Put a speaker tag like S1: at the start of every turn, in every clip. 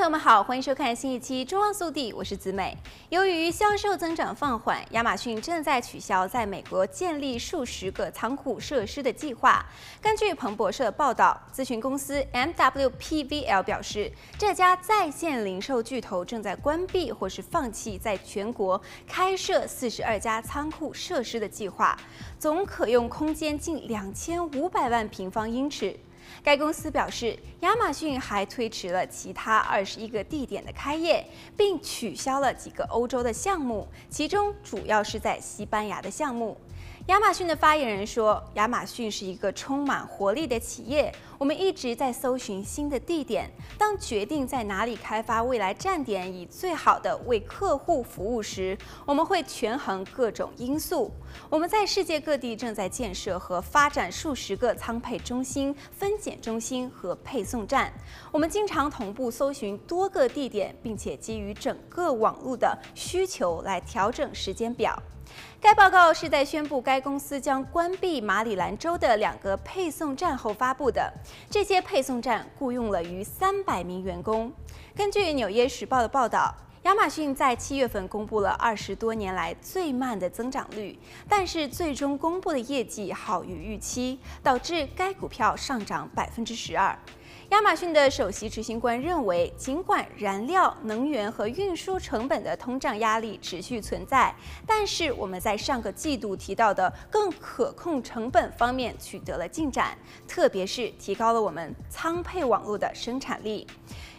S1: 朋友们好，欢迎收看新一期《中望速递》，我是子美。由于销售增长放缓，亚马逊正在取消在美国建立数十个仓库设施的计划。根据彭博社报道，咨询公司 MWPVL 表示，这家在线零售巨头正在关闭或是放弃在全国开设四十二家仓库设施的计划，总可用空间近两千五百万平方英尺。该公司表示，亚马逊还推迟了其他二十一个地点的开业，并取消了几个欧洲的项目，其中主要是在西班牙的项目。亚马逊的发言人说：“亚马逊是一个充满活力的企业，我们一直在搜寻新的地点。当决定在哪里开发未来站点，以最好的为客户服务时，我们会权衡各种因素。我们在世界各地正在建设和发展数十个仓配中心、分检中心和配送站。我们经常同步搜寻多个地点，并且基于整个网络的需求来调整时间表。”该报告是在宣布该公司将关闭马里兰州的两个配送站后发布的。这些配送站雇佣了逾三百名员工。根据《纽约时报》的报道，亚马逊在七月份公布了二十多年来最慢的增长率，但是最终公布的业绩好于预期，导致该股票上涨百分之十二。亚马逊的首席执行官认为，尽管燃料、能源和运输成本的通胀压力持续存在，但是我们在上个季度提到的更可控成本方面取得了进展，特别是提高了我们仓配网络的生产力。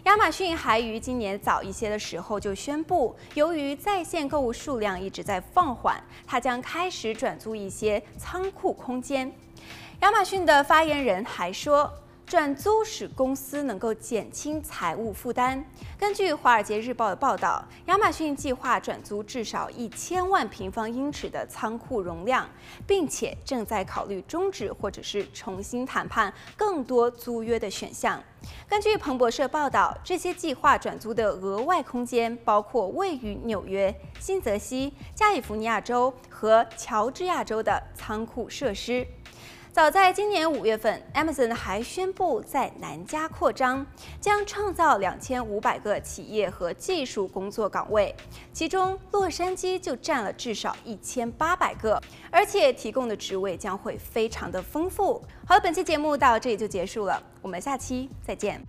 S1: 亚马逊还于今年早一些的时候就宣布，由于在线购物数量一直在放缓，它将开始转租一些仓库空间。亚马逊的发言人还说，转租使公司能够减轻财务负担。根据《华尔街日报》的报道，亚马逊计划转租至少一千万平方英尺的仓库容量，并且正在考虑终止或者是重新谈判更多租约的选项。根据彭博社报道，这些计划转租的额外空间包括位于纽约、新泽西、加利福尼亚州和乔治亚州的仓库设施。早在今年五月份，Amazon 还宣布在南加扩张，将创造两千五百个企业和技术工作岗位，其中洛杉矶就占了至少一千八百个，而且提供的职位将会非常的丰富。好了，本期节目到这里就结束了，我们下期再见。